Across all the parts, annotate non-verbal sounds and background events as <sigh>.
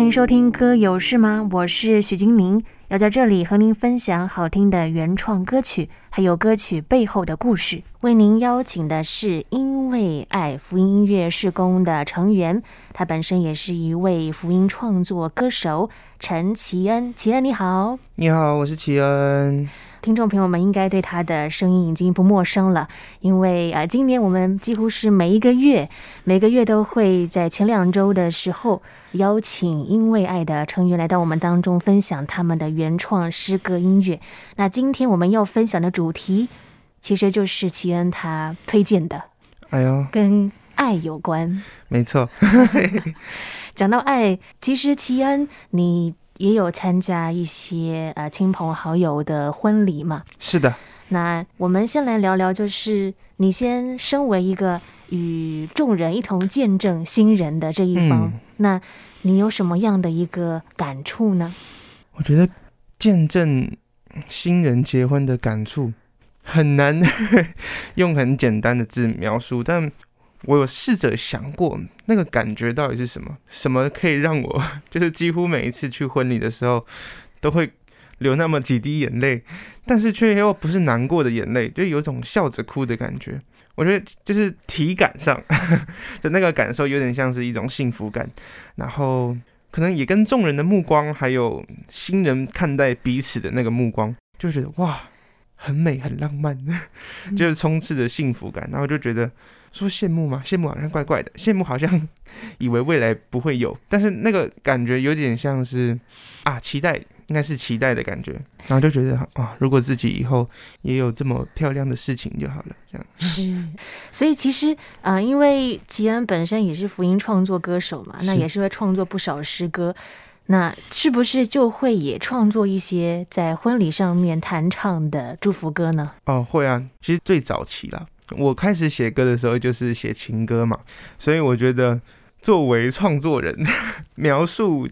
欢迎收听《歌有事吗》，我是许金玲，要在这里和您分享好听的原创歌曲，还有歌曲背后的故事。为您邀请的是因为爱福音音乐事工的成员，他本身也是一位福音创作歌手陈奇恩。奇恩你好，你好，我是奇恩。听众朋友们应该对他的声音已经不陌生了，因为啊，今年我们几乎是每一个月，每个月都会在前两周的时候邀请因为爱的成员来到我们当中分享他们的原创诗歌音乐。那今天我们要分享的主题，其实就是齐恩他推荐的，哎呦，跟爱有关。没错，讲到爱，其实齐恩你。也有参加一些呃亲朋好友的婚礼嘛？是的。那我们先来聊聊，就是你先身为一个与众人一同见证新人的这一方，嗯、那你有什么样的一个感触呢？我觉得见证新人结婚的感触很难 <laughs> 用很简单的字描述，但。我有试着想过那个感觉到底是什么？什么可以让我 <laughs> 就是几乎每一次去婚礼的时候都会流那么几滴眼泪，但是却又不是难过的眼泪，就有种笑着哭的感觉。我觉得就是体感上 <laughs> 的那个感受有点像是一种幸福感，然后可能也跟众人的目光，还有新人看待彼此的那个目光，就觉得哇，很美，很浪漫，<laughs> 就是充斥着幸福感，然后就觉得。说羡慕吗？羡慕好像怪怪的，羡慕好像 <laughs> 以为未来不会有，但是那个感觉有点像是啊，期待，应该是期待的感觉，然后就觉得啊，如果自己以后也有这么漂亮的事情就好了，这样 <laughs> 是。所以其实啊、呃，因为吉安本身也是福音创作歌手嘛，那也是会创作不少诗歌，那是不是就会也创作一些在婚礼上面弹唱的祝福歌呢？哦，会啊，其实最早期啦。我开始写歌的时候就是写情歌嘛，所以我觉得作为创作人，<laughs> 描述、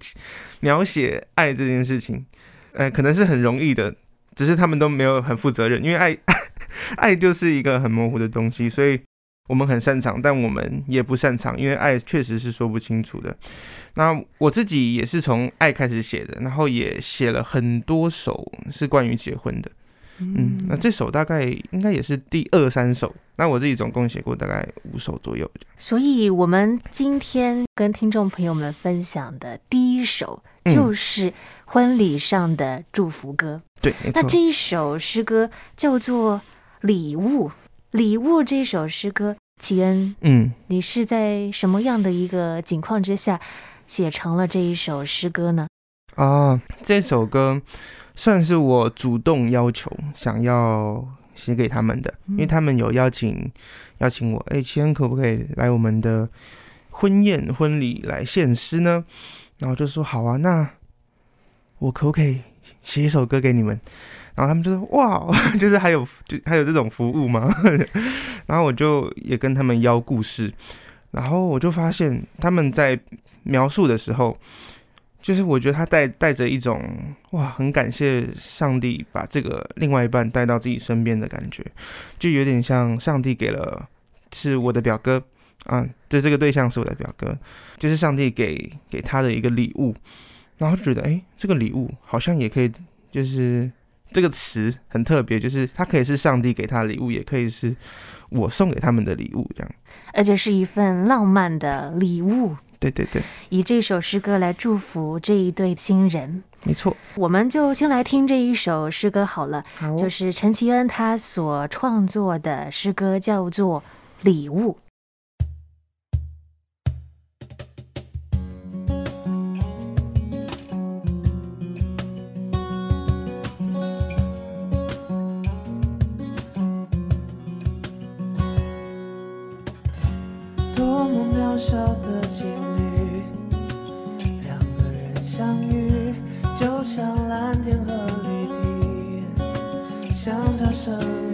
描写爱这件事情，呃，可能是很容易的，只是他们都没有很负责任，因为爱，<laughs> 爱就是一个很模糊的东西，所以我们很擅长，但我们也不擅长，因为爱确实是说不清楚的。那我自己也是从爱开始写的，然后也写了很多首是关于结婚的。嗯，那这首大概应该也是第二三首。那我自己总共写过大概五首左右。所以，我们今天跟听众朋友们分享的第一首就是婚礼上的祝福歌。嗯、对，那这一首诗歌叫做《礼物》。礼物这首诗歌，齐恩，嗯，你是在什么样的一个境况之下写成了这一首诗歌呢？啊，这首歌。算是我主动要求想要写给他们的，因为他们有邀请邀请我，哎，奇恩可不可以来我们的婚宴婚礼来献诗呢？然后就说好啊，那我可不可以写一首歌给你们？然后他们就说哇，<laughs> 就是还有就还有这种服务吗？<laughs> 然后我就也跟他们邀故事，然后我就发现他们在描述的时候。就是我觉得他带带着一种哇，很感谢上帝把这个另外一半带到自己身边的感觉，就有点像上帝给了是我的表哥啊，就这个对象是我的表哥，就是上帝给给他的一个礼物，然后就觉得哎，这个礼物好像也可以，就是这个词很特别，就是它可以是上帝给他的礼物，也可以是我送给他们的礼物，这样，而且是一份浪漫的礼物。对对对，以这首诗歌来祝福这一对新人，没错。我们就先来听这一首诗歌好了，好，就是陈其恩他所创作的诗歌，叫做《礼物》。corazón.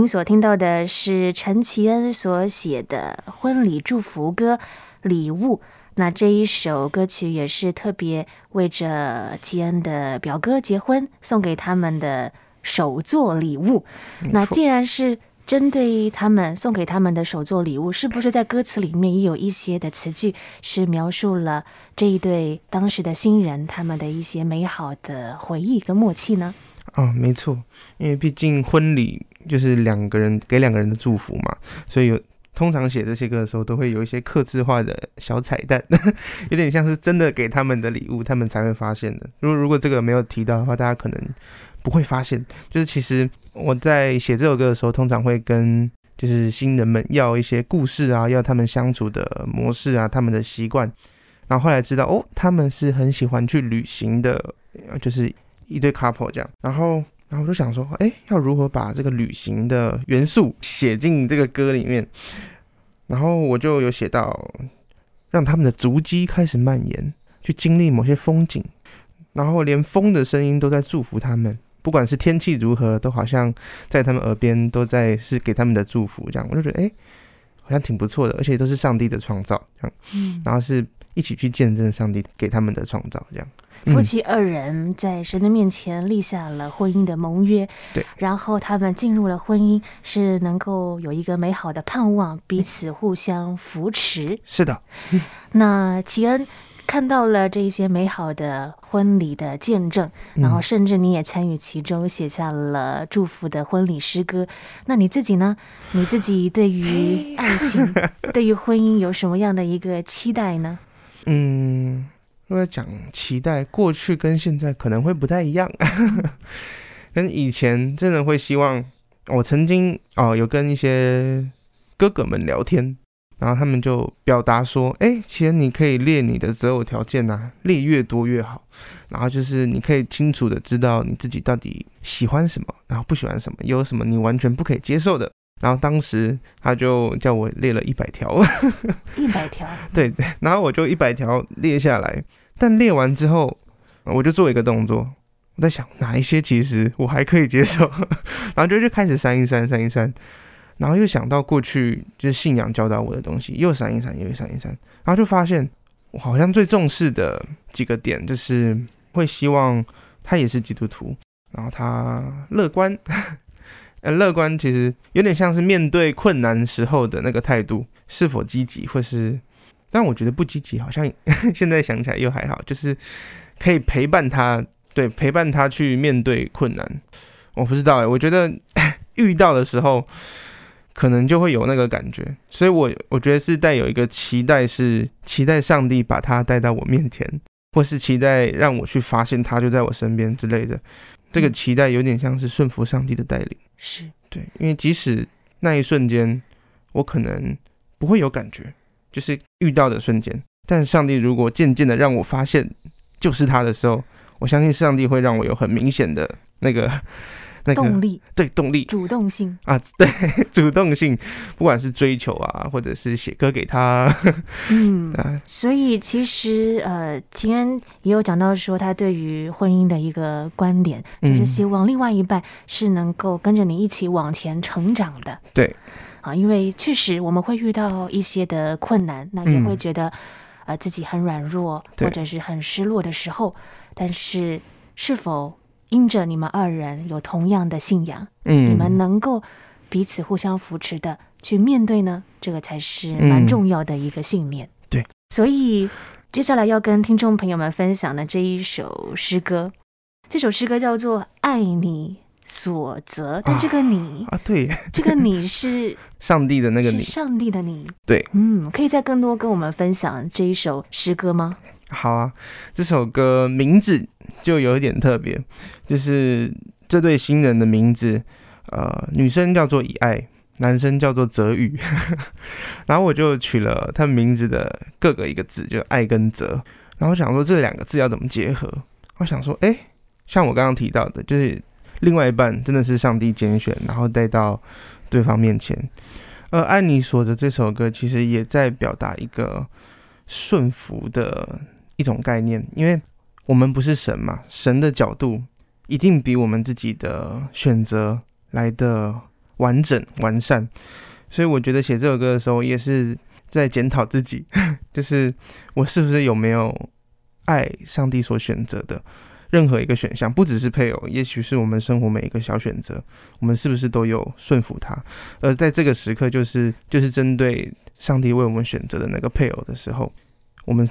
您所听到的是陈绮恩所写的婚礼祝福歌《礼物》。那这一首歌曲也是特别为着綺恩的表哥结婚送给他们的首作礼物。那既然是针对他们送给他们的首作礼物，是不是在歌词里面也有一些的词句是描述了这一对当时的新人他们的一些美好的回忆跟默契呢？啊，没错，因为毕竟婚礼就是两个人给两个人的祝福嘛，所以有。通常写这些歌的时候，都会有一些克制化的小彩蛋，<laughs> 有点像是真的给他们的礼物，他们才会发现的。如果如果这个没有提到的话，大家可能不会发现。就是其实我在写这首歌的时候，通常会跟就是新人们要一些故事啊，要他们相处的模式啊，他们的习惯。然后后来知道哦，他们是很喜欢去旅行的，就是一堆 couple 这样。然后。然后我就想说，哎，要如何把这个旅行的元素写进这个歌里面？然后我就有写到，让他们的足迹开始蔓延，去经历某些风景，然后连风的声音都在祝福他们，不管是天气如何，都好像在他们耳边都在是给他们的祝福。这样我就觉得，哎，好像挺不错的，而且都是上帝的创造，这样，嗯，然后是一起去见证上帝给他们的创造，这样。夫妻二人在神的面前立下了婚姻的盟约，对，然后他们进入了婚姻，是能够有一个美好的盼望，彼此互相扶持。是的，<laughs> 那齐恩看到了这一些美好的婚礼的见证，然后甚至你也参与其中，写下了祝福的婚礼诗歌。那你自己呢？你自己对于 <laughs> 爱情、对于婚姻有什么样的一个期待呢？嗯。因为讲期待，过去跟现在可能会不太一样。<laughs> 跟以前真的会希望，我曾经哦有跟一些哥哥们聊天，然后他们就表达说：“哎，其实你可以列你的择偶条件呐、啊，列越多越好。然后就是你可以清楚的知道你自己到底喜欢什么，然后不喜欢什么，有什么你完全不可以接受的。”然后当时他就叫我列了一百条，一百条，<laughs> 对，然后我就一百条列下来。但列完之后，我就做一个动作，我在想哪一些其实我还可以接受，<laughs> 然后就就开始删一删，删一删，然后又想到过去就是信仰教导我的东西，又删一删，又删一删，然后就发现我好像最重视的几个点就是会希望他也是基督徒，然后他乐观，呃，乐观其实有点像是面对困难时候的那个态度是否积极，或是。但我觉得不积极，好像 <laughs> 现在想起来又还好，就是可以陪伴他，对，陪伴他去面对困难。我不知道哎，我觉得 <laughs> 遇到的时候，可能就会有那个感觉，所以我我觉得是带有一个期待，是期待上帝把他带到我面前，或是期待让我去发现他就在我身边之类的。这个期待有点像是顺服上帝的带领，是对，因为即使那一瞬间，我可能不会有感觉。就是遇到的瞬间，但上帝如果渐渐的让我发现就是他的时候，我相信上帝会让我有很明显的那个那个动力，对动力，主动性。啊，<laughs> 对主动性，不管是追求啊，或者是写歌给他，<laughs> 嗯，所以其实呃，秦恩也有讲到说，他对于婚姻的一个观点，就是希望另外一半是能够跟着你一起往前成长的，对。啊，因为确实我们会遇到一些的困难，那也会觉得，嗯、呃，自己很软弱或者是很失落的时候。但是，是否因着你们二人有同样的信仰，嗯，你们能够彼此互相扶持的去面对呢？这个才是蛮重要的一个信念。嗯、对，所以接下来要跟听众朋友们分享的这一首诗歌，这首诗歌叫做《爱你》。所责，但这个你啊，啊，对，这个你是 <laughs> 上帝的那个你，上帝的你，对，嗯，可以再更多跟我们分享这一首诗歌吗？好啊，这首歌名字就有一点特别，就是这对新人的名字，呃，女生叫做以爱，男生叫做泽宇，<laughs> 然后我就取了他们名字的各个一个字，就爱跟泽，然后想说这两个字要怎么结合？我想说，哎，像我刚刚提到的，就是。另外一半真的是上帝拣选，然后带到对方面前。而《爱你所的》这首歌其实也在表达一个顺服的一种概念，因为我们不是神嘛，神的角度一定比我们自己的选择来的完整完善。所以我觉得写这首歌的时候，也是在检讨自己，<laughs> 就是我是不是有没有爱上帝所选择的任何一个选项，不只是配偶，也许是我们生活每一个小选择，我们是不是都有顺服他？而在这个时刻，就是就是针对上帝为我们选择的那个配偶的时候，我们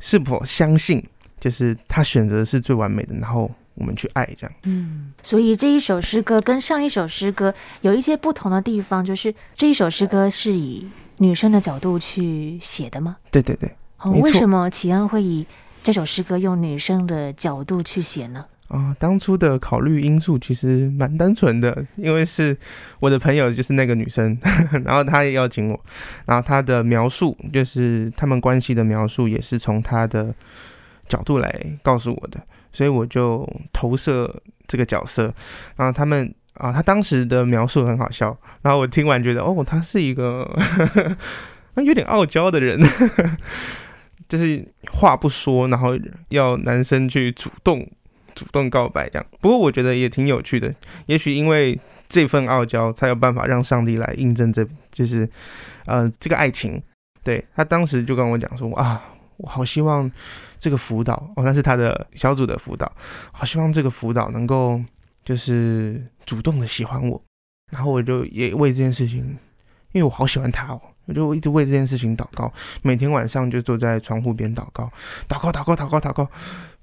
是否相信，就是他选择的是最完美的，然后。我们去爱这样，嗯，所以这一首诗歌跟上一首诗歌有一些不同的地方，就是这一首诗歌是以女生的角度去写的吗？对对对，哦，为什么启恩会以这首诗歌用女生的角度去写呢？啊、呃，当初的考虑因素其实蛮单纯的，因为是我的朋友就是那个女生，<laughs> 然后她也邀请我，然后她的描述就是他们关系的描述也是从她的角度来告诉我的。所以我就投射这个角色，然后他们啊，他当时的描述很好笑，然后我听完觉得，哦，他是一个 <laughs> 有点傲娇的人，<laughs> 就是话不说，然后要男生去主动主动告白这样。不过我觉得也挺有趣的，也许因为这份傲娇，才有办法让上帝来印证这，就是呃这个爱情。对，他当时就跟我讲说啊。我好希望这个辅导哦，那是他的小组的辅导。好希望这个辅导能够就是主动的喜欢我，然后我就也为这件事情，因为我好喜欢他哦，我就一直为这件事情祷告。每天晚上就坐在窗户边祷告，祷告，祷告，祷告，祷告。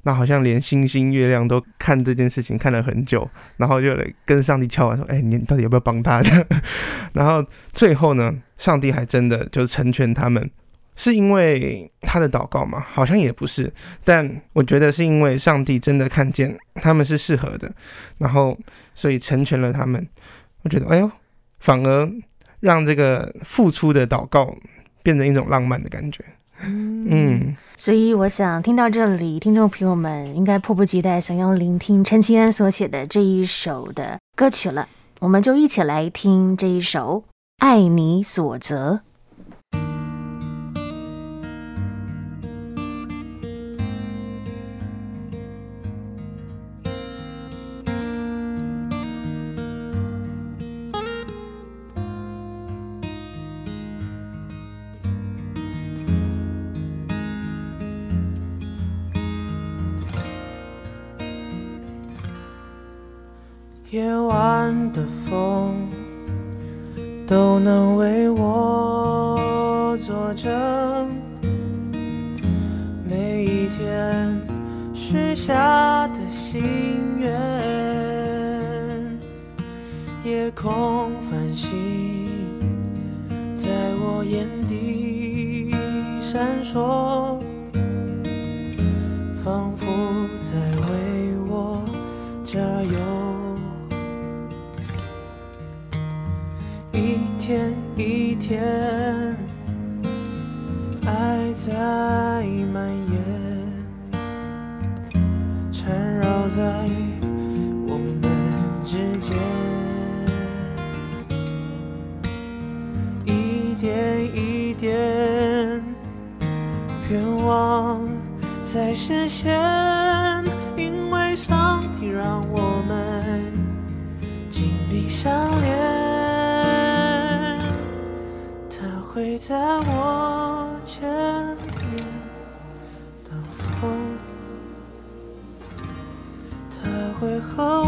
那好像连星星、月亮都看这件事情看了很久，然后就来跟上帝敲完说：“哎，你到底要不要帮他？”这样，<laughs> 然后最后呢，上帝还真的就成全他们。是因为他的祷告吗？好像也不是，但我觉得是因为上帝真的看见他们是适合的，然后所以成全了他们。我觉得，哎呦，反而让这个付出的祷告变成一种浪漫的感觉。嗯，嗯，所以我想听到这里，听众朋友们应该迫不及待想要聆听陈启恩所写的这一首的歌曲了。我们就一起来听这一首《爱你所择》。心愿，夜空点，愿望在实现，因为上帝让我。们紧密相连。他会在我。前面等候，他会和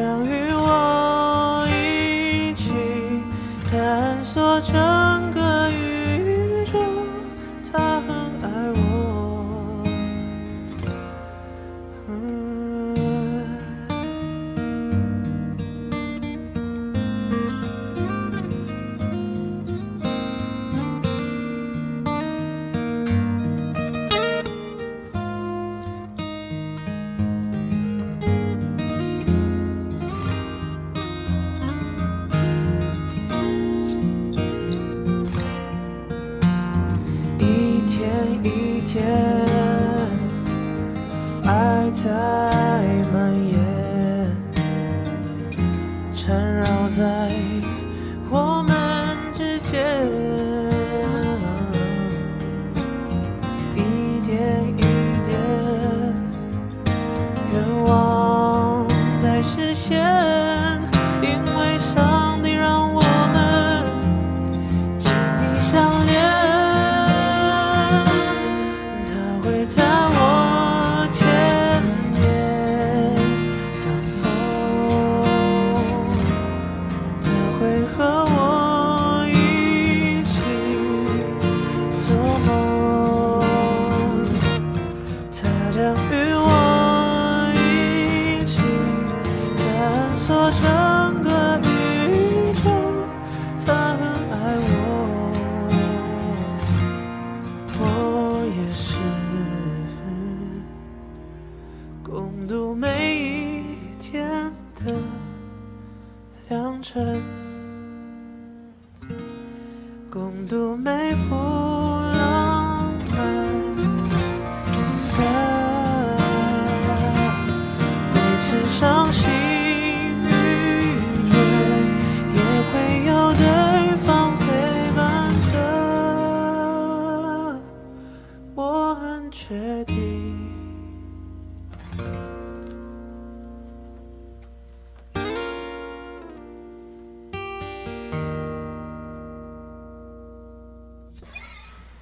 他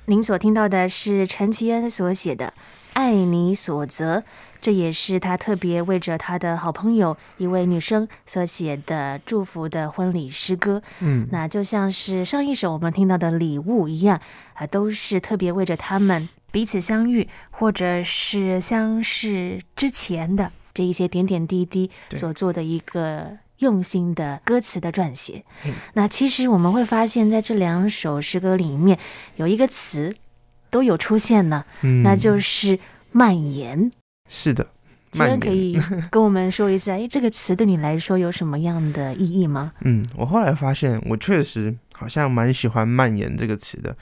您所听到的是陈其恩所写的《爱你所责》，这也是他特别为着他的好朋友一位女生所写的祝福的婚礼诗歌。嗯，那就像是上一首我们听到的礼物一样啊，都是特别为着他们彼此相遇或者是相识之前的这一些点点滴滴所做的一个。用心的歌词的撰写，那其实我们会发现，在这两首诗歌里面，有一个词都有出现呢，嗯、那就是蔓延。是的，既然可以跟我们说一下，哎，这个词对你来说有什么样的意义吗？嗯，我后来发现，我确实好像蛮喜欢“蔓延”这个词的。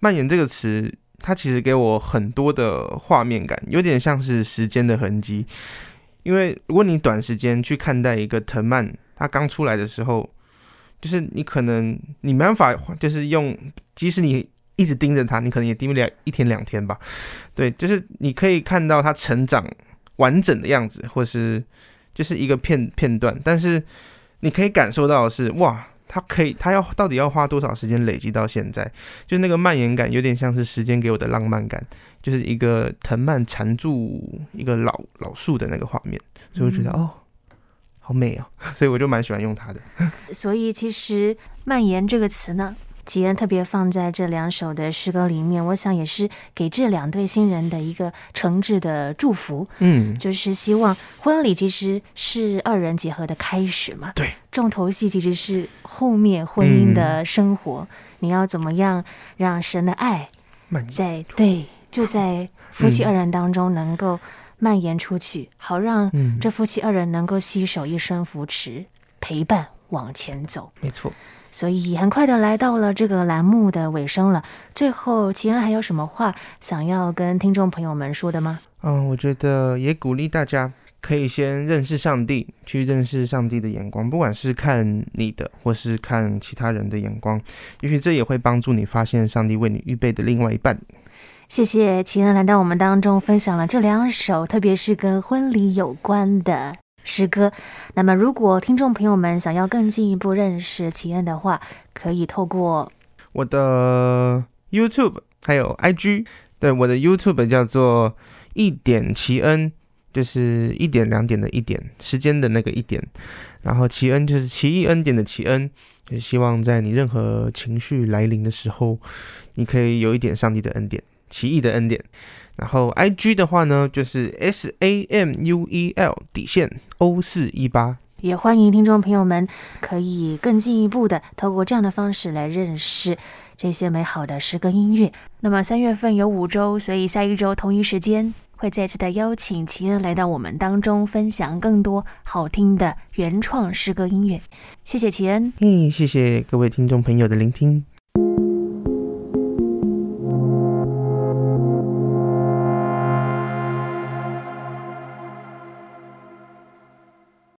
蔓延这个词，它其实给我很多的画面感，有点像是时间的痕迹。因为如果你短时间去看待一个藤蔓，它刚出来的时候，就是你可能你没办法，就是用，即使你一直盯着它，你可能也盯不了一天两天吧。对，就是你可以看到它成长完整的样子，或是就是一个片片段，但是你可以感受到的是，哇，它可以，它要到底要花多少时间累积到现在？就那个蔓延感，有点像是时间给我的浪漫感。就是一个藤蔓缠住一个老老树的那个画面，所以我觉得、嗯、哦，好美哦，<laughs> 所以我就蛮喜欢用它的。<laughs> 所以其实“蔓延”这个词呢，綺恩特别放在这两首的诗歌里面，我想也是给这两对新人的一个诚挚的祝福。嗯，就是希望婚礼其实是二人结合的开始嘛。对，重头戏其实是后面婚姻的生活，嗯、你要怎么样让神的爱在对。就在夫妻二人当中能够蔓延出去，嗯、好让这夫妻二人能够携手一生扶持、陪伴往前走。没错，所以很快的来到了这个栏目的尾声了。最后，齐恩还有什么话想要跟听众朋友们说的吗？嗯，我觉得也鼓励大家可以先认识上帝，去认识上帝的眼光，不管是看你的，或是看其他人的眼光，也许这也会帮助你发现上帝为你预备的另外一半。谢谢齐恩来到我们当中，分享了这两首，特别是跟婚礼有关的诗歌。那么，如果听众朋友们想要更进一步认识綺恩的话，可以透过我的 YouTube 还有 IG。对，我的 YouTube 叫做一点綺恩，就是一点两点的一点，时间的那个一点。然后綺恩就是奇异恩典的奇恩，就希望在你任何情绪来临的时候，你可以有一点上帝的恩典。奇异的恩典，然后 I G 的话呢，就是 S A M U E L 底线 O 四一八，也欢迎听众朋友们可以更进一步的透过这样的方式来认识这些美好的诗歌音乐。那么三月份有五周，所以下一周同一时间会再次的邀请齐恩来到我们当中，分享更多好听的原创诗歌音乐。谢谢齐恩，嗯，谢谢各位听众朋友的聆听。